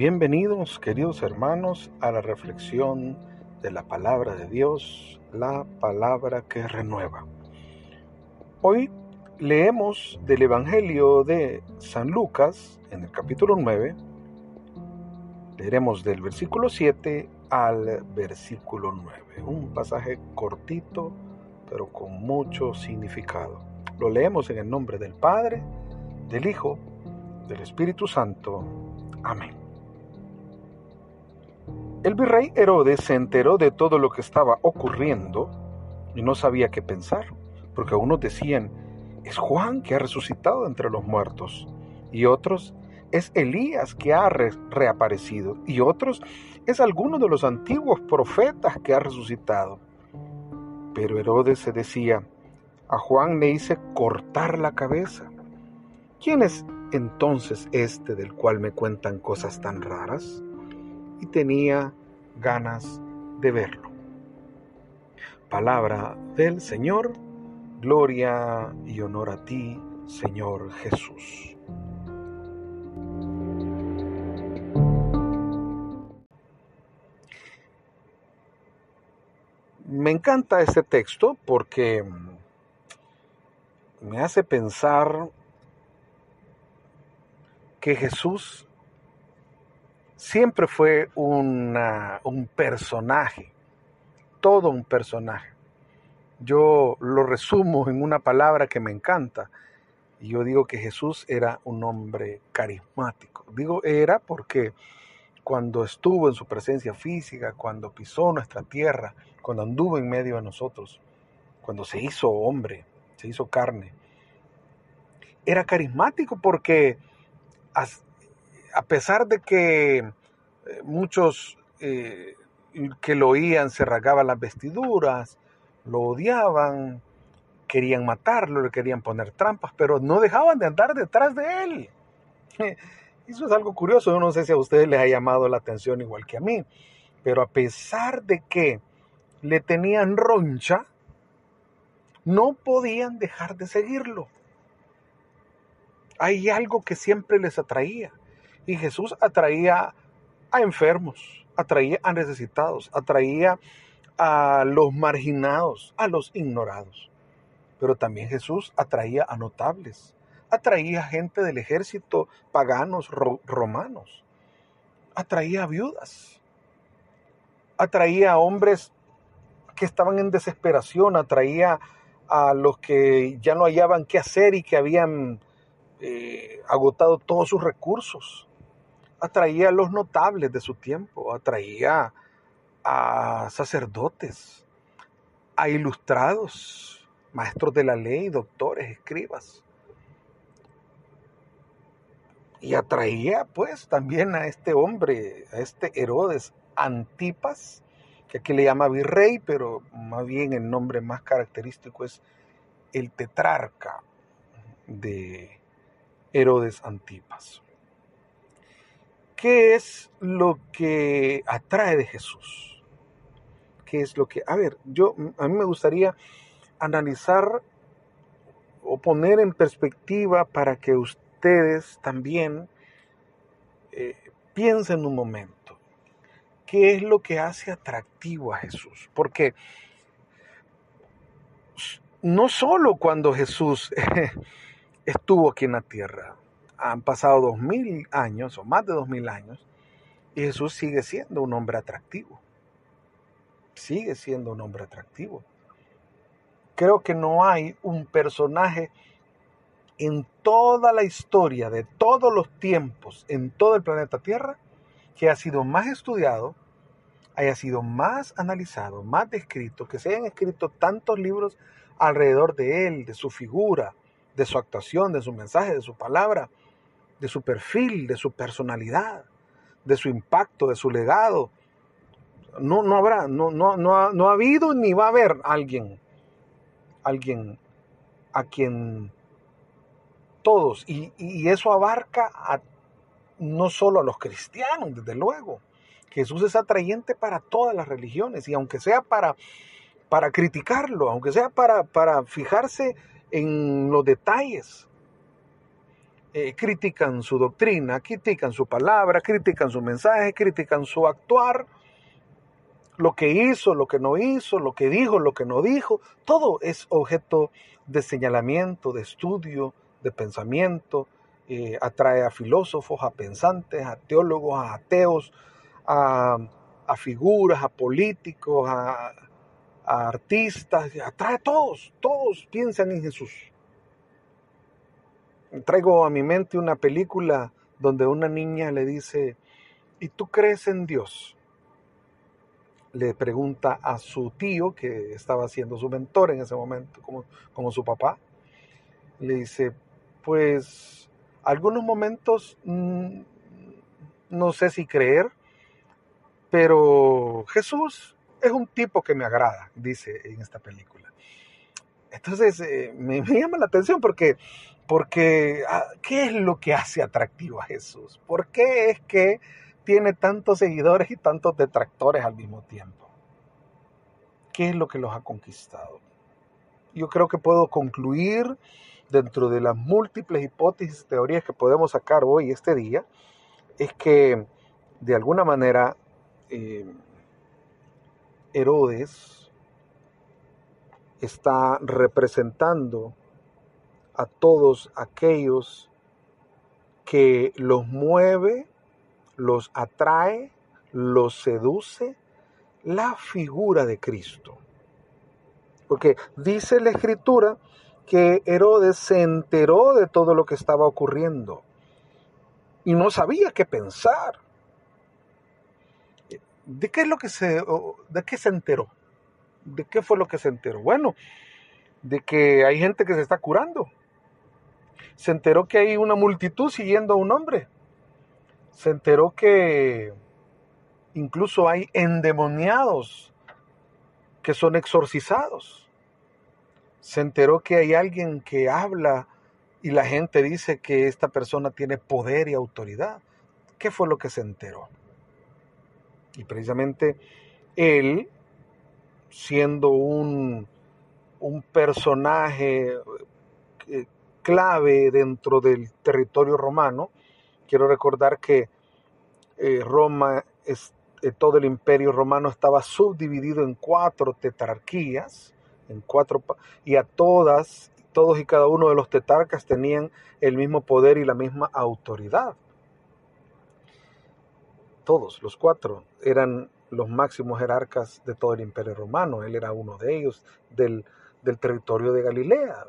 Bienvenidos, queridos hermanos, a la reflexión de la palabra de Dios, la palabra que renueva. Hoy leemos del Evangelio de San Lucas, en el capítulo 9. Leeremos del versículo 7 al versículo 9. Un pasaje cortito, pero con mucho significado. Lo leemos en el nombre del Padre, del Hijo, del Espíritu Santo. Amén. El virrey Herodes se enteró de todo lo que estaba ocurriendo y no sabía qué pensar, porque unos decían, es Juan que ha resucitado entre los muertos, y otros, es Elías que ha reaparecido, y otros, es alguno de los antiguos profetas que ha resucitado. Pero Herodes se decía, a Juan le hice cortar la cabeza. ¿Quién es entonces este del cual me cuentan cosas tan raras? Y tenía ganas de verlo. Palabra del Señor, gloria y honor a ti, Señor Jesús. Me encanta este texto porque me hace pensar que Jesús siempre fue un personaje, todo un personaje. Yo lo resumo en una palabra que me encanta. Y yo digo que Jesús era un hombre carismático. Digo era porque cuando estuvo en su presencia física, cuando pisó nuestra tierra, cuando anduvo en medio de nosotros, cuando se hizo hombre, se hizo carne, era carismático porque a pesar de que eh, muchos eh, que lo oían se rasgaban las vestiduras, lo odiaban, querían matarlo, le querían poner trampas, pero no dejaban de andar detrás de él. Eso es algo curioso, no sé si a ustedes les ha llamado la atención igual que a mí, pero a pesar de que le tenían roncha, no podían dejar de seguirlo. Hay algo que siempre les atraía. Y Jesús atraía a enfermos, atraía a necesitados, atraía a los marginados, a los ignorados. Pero también Jesús atraía a notables, atraía gente del ejército paganos romanos, atraía a viudas, atraía a hombres que estaban en desesperación, atraía a los que ya no hallaban qué hacer y que habían eh, agotado todos sus recursos atraía a los notables de su tiempo, atraía a sacerdotes, a ilustrados, maestros de la ley, doctores, escribas. Y atraía pues también a este hombre, a este Herodes Antipas, que aquí le llama virrey, pero más bien el nombre más característico es el tetrarca de Herodes Antipas. ¿Qué es lo que atrae de Jesús? ¿Qué es lo que... A ver, yo, a mí me gustaría analizar o poner en perspectiva para que ustedes también eh, piensen un momento. ¿Qué es lo que hace atractivo a Jesús? Porque no solo cuando Jesús estuvo aquí en la tierra, han pasado dos mil años o más de dos mil años y Jesús sigue siendo un hombre atractivo. Sigue siendo un hombre atractivo. Creo que no hay un personaje en toda la historia de todos los tiempos, en todo el planeta Tierra, que ha sido más estudiado, haya sido más analizado, más descrito, que se hayan escrito tantos libros alrededor de él, de su figura, de su actuación, de su mensaje, de su palabra, de su perfil, de su personalidad, de su impacto, de su legado. No, no habrá, no, no, no, ha, no ha habido ni va a haber alguien, alguien a quien todos, y, y eso abarca a, no solo a los cristianos, desde luego. Jesús es atrayente para todas las religiones y aunque sea para, para criticarlo, aunque sea para, para fijarse en los detalles, eh, critican su doctrina, critican su palabra, critican su mensaje, critican su actuar, lo que hizo, lo que no hizo, lo que dijo, lo que no dijo, todo es objeto de señalamiento, de estudio, de pensamiento, eh, atrae a filósofos, a pensantes, a teólogos, a ateos, a, figuras, a políticos, a, a artistas, atrae a todos, todos piensan en Jesús. Traigo a mi mente una película donde una niña le dice, ¿y tú crees en Dios? Le pregunta a su tío, que estaba siendo su mentor en ese momento, como, como su papá. Le dice, pues algunos momentos mm, no sé si creer, pero Jesús es un tipo que me agrada, dice en esta película. Entonces eh, me, llama la atención porque, porque ah, ¿qué es lo que hace atractivo a Jesús? ¿Por qué es que tiene tantos seguidores y tantos detractores al mismo tiempo? ¿Qué es lo que los ha conquistado? Yo creo que puedo concluir dentro de las múltiples hipótesis, teorías que podemos sacar hoy, este día, es que de alguna manera eh, Herodes está representando a todos aquellos que los mueve, los atrae, los seduce la figura de Cristo. Porque dice la escritura que Herodes se enteró de todo lo que estaba ocurriendo y no sabía qué pensar. ¿De qué es lo que se de qué se enteró? ¿De qué fue lo que se enteró? Bueno, de que hay gente que se está curando. Se enteró que hay una multitud siguiendo a un hombre. Se enteró que incluso hay endemoniados que son exorcizados se enteró que hay alguien que habla y la gente dice que esta persona tiene poder y autoridad. ¿Qué fue lo que se enteró? Y precisamente él, siendo un, un personaje eh, clave dentro del territorio romano, quiero recordar que eh, Roma, es, eh, todo el imperio romano estaba subdividido en cuatro tetrarquías, en cuatro y a todas, todos y cada uno de los tetarcas tenían el mismo poder y la misma autoridad. Todos, los cuatro, eran los máximos jerarcas de todo el imperio romano. Él era uno de ellos, del, del territorio de Galilea.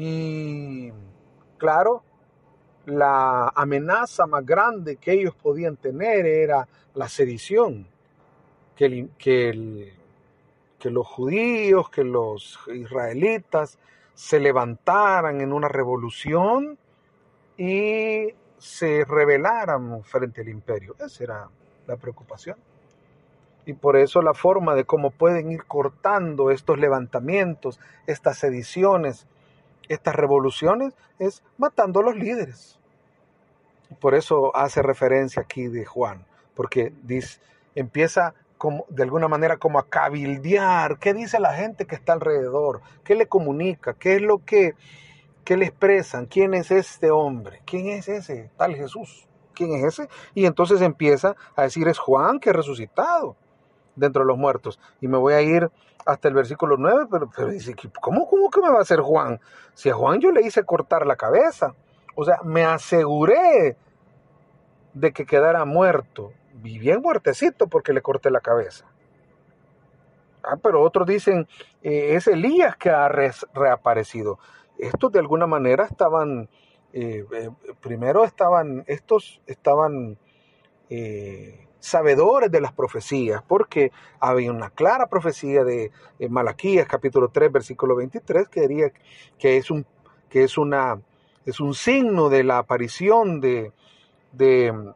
Y claro, la amenaza más grande que ellos podían tener era la sedición, que el, que los judíos, que los israelitas se levantaran en una revolución y se rebelaran frente al imperio. Esa era la preocupación. Y por eso la forma de cómo pueden ir cortando estos levantamientos, estas sediciones, estas revoluciones, es matando a los líderes. Por eso hace referencia aquí de Juan, porque dice, empieza como, de alguna manera como a cabildear, qué dice la gente que está alrededor, qué le comunica, qué es lo que, qué le expresan, quién es este hombre, quién es ese tal Jesús, quién es ese. Y entonces empieza a decir, es Juan que ha resucitado dentro de los muertos. Y me voy a ir hasta el versículo 9, pero, pero dice, ¿cómo, ¿cómo que me va a hacer Juan? Si a Juan yo le hice cortar la cabeza, o sea, me aseguré de que quedara muerto y bien muertecito porque le corté la cabeza. Ah, pero otros dicen, eh, es Elías que ha reaparecido. Estos de alguna manera estaban, eh, eh, primero estaban, estos estaban sabedores de las profecías, porque había una clara profecía de Malaquías capítulo 3 versículo 23 que diría que es un, que es una, es un signo de la aparición de, de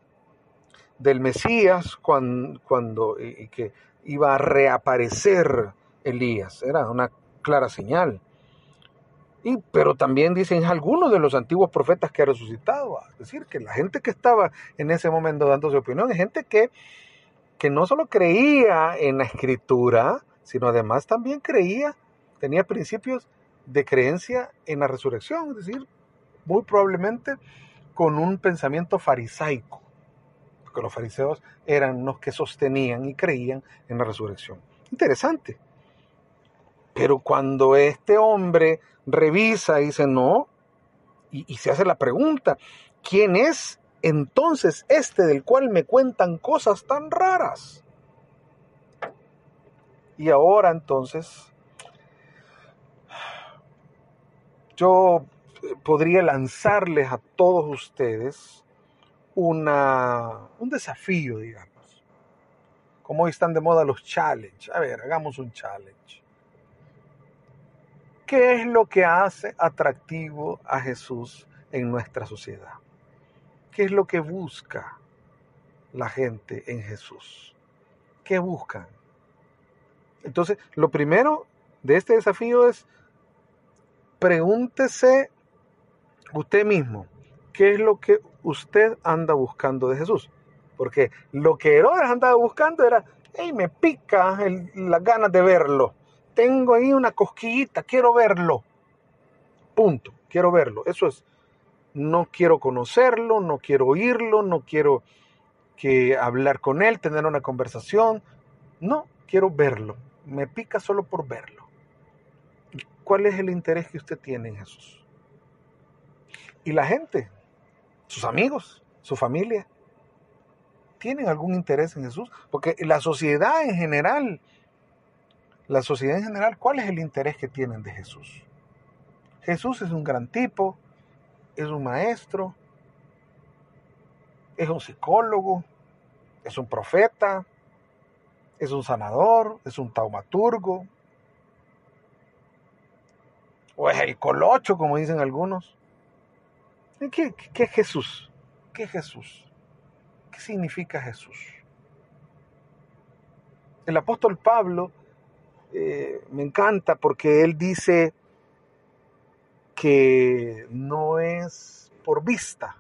del Mesías cuando, cuando y que iba a reaparecer Elías. Era una clara señal. Y, pero también dicen algunos de los antiguos profetas que ha resucitado. Es decir, que la gente que estaba en ese momento dando su opinión es gente que, que no solo creía en la escritura, sino además también creía, tenía principios de creencia en la resurrección. Es decir, muy probablemente con un pensamiento farisaico, porque los fariseos eran los que sostenían y creían en la resurrección. Interesante. Pero cuando este hombre revisa y dice no, y, se hace la pregunta, ¿quién es entonces este del cual me cuentan cosas tan raras? Y ahora entonces yo podría lanzarles a todos ustedes una, un desafío, digamos. Como hoy están de moda los challenges. A ver, hagamos un challenge. ¿Qué es lo que hace atractivo a Jesús en nuestra sociedad? ¿Qué es lo que busca la gente en Jesús? ¿Qué buscan? Entonces, lo primero de este desafío es pregúntese usted mismo, ¿qué es lo que usted anda buscando de Jesús? Porque lo que Herodes andaba buscando era, hey, me pica las ganas de verlo. Tengo ahí una cosquillita, quiero verlo. Punto, quiero verlo. Eso es, no quiero conocerlo, no quiero oírlo, no quiero que hablar con él, tener una conversación. No, quiero verlo. Me pica solo por verlo. ¿Cuál es el interés que usted tiene en Jesús? Y la gente, sus amigos, su familia, ¿tienen algún interés en Jesús? Porque la sociedad en general, la sociedad en general, ¿cuál es el interés que tienen de Jesús? Jesús es un gran tipo, es un maestro, es un psicólogo, es un profeta, es un sanador, es un taumaturgo, o es el colocho, como dicen algunos. ¿Qué, qué es Jesús? ¿Qué es Jesús? ¿Qué significa Jesús? El apóstol Pablo eh, me encanta porque él dice que no es por vista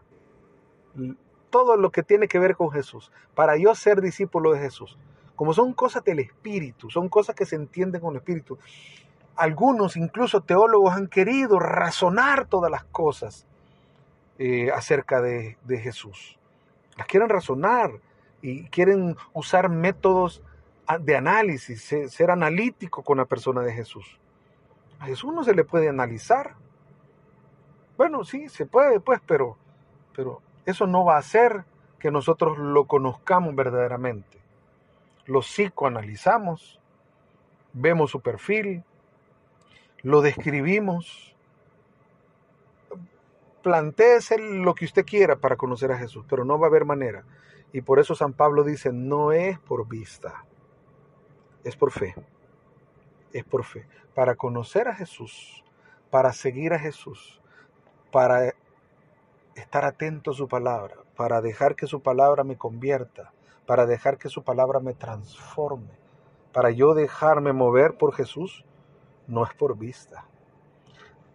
todo lo que tiene que ver con Jesús. Para yo ser discípulo de Jesús, como son cosas del Espíritu, son cosas que se entienden con el Espíritu, algunos, incluso teólogos, han querido razonar todas las cosas eh, acerca de, Jesús. Las quieren razonar y quieren usar métodos de análisis, ser, analítico con la persona de Jesús. A Jesús no se le puede analizar. Bueno, sí, se puede, pues, pero, pero eso no va a hacer que nosotros lo conozcamos verdaderamente. Lo psicoanalizamos, vemos su perfil, lo describimos. Plantéese lo que usted quiera para conocer a Jesús, pero no va a haber manera. Y por eso San Pablo dice, no es por vista, es por fe. Es por fe. Para conocer a Jesús, para seguir a Jesús, para estar atento a su palabra, para dejar que su palabra me convierta, para dejar que su palabra me transforme, para yo dejarme mover por Jesús, no es por vista.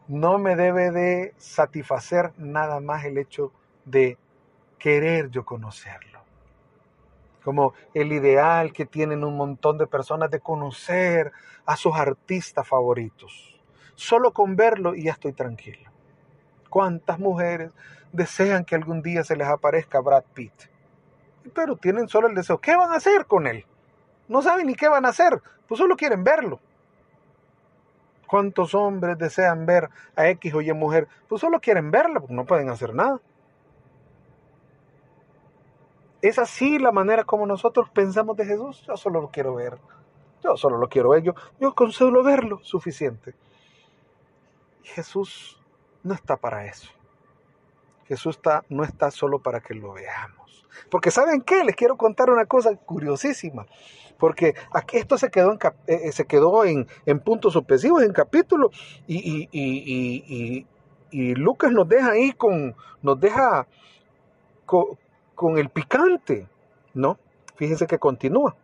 No me debe de satisfacer nada más el hecho de querer yo conocerlo. Como el ideal que tienen un montón de personas de conocer a sus artistas favoritos. Solo con verlo y ya estoy tranquilo. ¿Cuántas mujeres desean que algún día se les aparezca Brad Pitt? Pero tienen solo el deseo. ¿Qué van a hacer con él? No saben ni qué van a hacer, pues solo quieren verlo. ¿Cuántos hombres desean ver a X o Y mujer? Pues solo quieren verla, porque no pueden hacer nada. Es así la manera como nosotros pensamos de Jesús. Yo solo lo quiero ver. Yo solo lo quiero ver. Yo, yo con verlo suficiente. Jesús no está para eso. Jesús está, no está solo para que lo veamos. Porque ¿saben qué? Les quiero contar una cosa curiosísima porque aquí esto se quedó en, eh, eh, se quedó en, puntos sucesivos, en capítulos, y, y, Lucas nos deja ahí con, nos deja con, el picante, ¿no? Fíjense que continúa.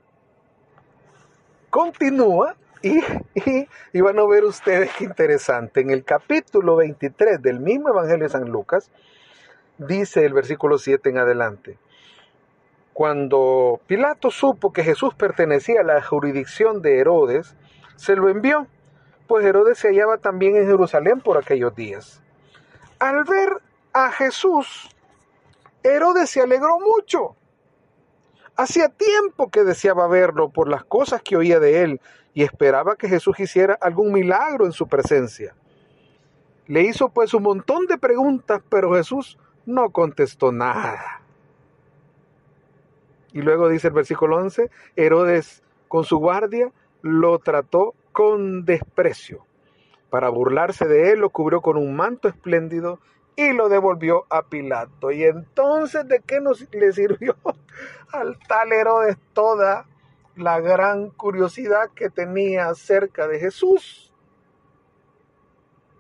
Continúa y, y, van a ver ustedes qué interesante. En el capítulo 23 del mismo Evangelio de San Lucas, dice el versículo 7 en adelante. Cuando Pilato supo que Jesús pertenecía a la jurisdicción de Herodes, se lo envió, pues Herodes se hallaba también en Jerusalén por aquellos días. Al ver a Jesús, Herodes se alegró mucho. Hacía tiempo que deseaba verlo por las cosas que oía de él y esperaba que Jesús hiciera algún milagro en su presencia. Le hizo pues un montón de preguntas, pero Jesús no contestó nada. Y luego dice el versículo 11, Herodes con su guardia lo trató con desprecio. Para burlarse de él lo cubrió con un manto espléndido y lo devolvió a Pilato. Y entonces, ¿de qué nos le sirvió al tal Herodes toda la gran curiosidad que tenía acerca de Jesús?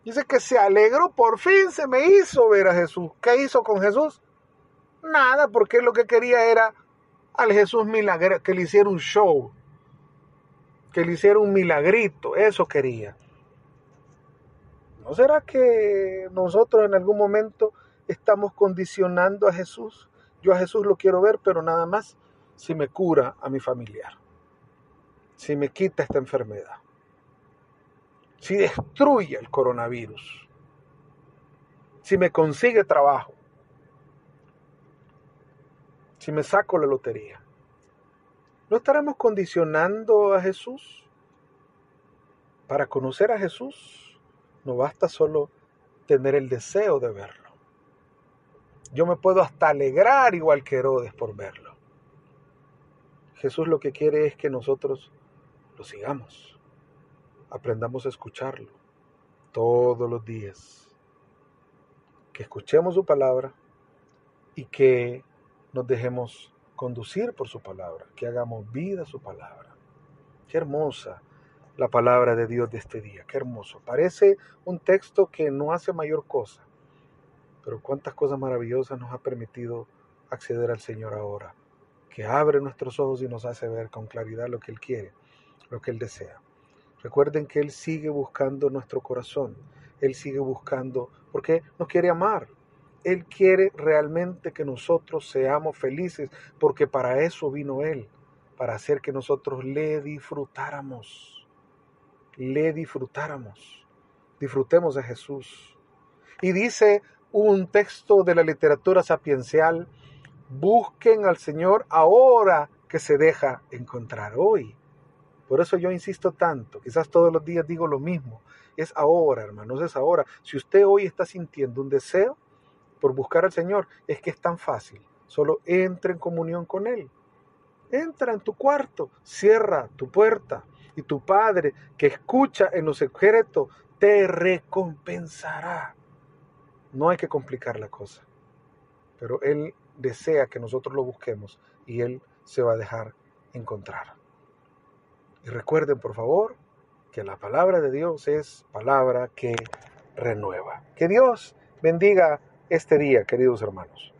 Dice que se alegró, por fin se me hizo ver a Jesús. ¿Qué hizo con Jesús? Nada, porque lo que quería era al Jesús milagro, que le hiciera un show, que le hiciera un milagrito, eso quería. ¿No será que nosotros en algún momento estamos condicionando a Jesús? Yo a Jesús lo quiero ver, pero nada más si me cura a mi familiar, si me quita esta enfermedad si destruye el coronavirus, si me consigue trabajo, si me saco la lotería. ¿No estaremos condicionando a Jesús? Para conocer a Jesús no basta solo tener el deseo de verlo. Yo me puedo hasta alegrar igual que Herodes por verlo. Jesús lo que quiere es que nosotros lo sigamos aprendamos a escucharlo todos los días. Que escuchemos su palabra y que nos dejemos conducir por su palabra, que hagamos vida su palabra. Qué hermosa la palabra de Dios de este día, qué hermoso. Parece un texto que no hace mayor cosa, pero cuántas cosas maravillosas nos ha permitido acceder al Señor ahora, que abre nuestros ojos y nos hace ver con claridad lo que Él quiere, lo que Él desea. Recuerden que Él sigue buscando nuestro corazón. Él sigue buscando, porque nos quiere amar. Él quiere realmente que nosotros seamos felices, porque para eso vino Él, para hacer que nosotros le disfrutáramos. Le disfrutáramos. Disfrutemos de Jesús. Y dice un texto de la literatura sapiencial, busquen al Señor ahora que se deja encontrar hoy. Por eso yo insisto tanto, quizás todos los días digo lo mismo. Es ahora, hermanos, es ahora. Si usted hoy está sintiendo un deseo por buscar al Señor, es que es tan fácil. Solo entra en comunión con Él. Entra en tu cuarto, cierra tu puerta y tu Padre que escucha en los secretos te recompensará. No hay que complicar la cosa, pero Él desea que nosotros lo busquemos y Él se va a dejar encontrar. Y recuerden, por favor, que la palabra de Dios es palabra que renueva. Que Dios bendiga este día, queridos hermanos.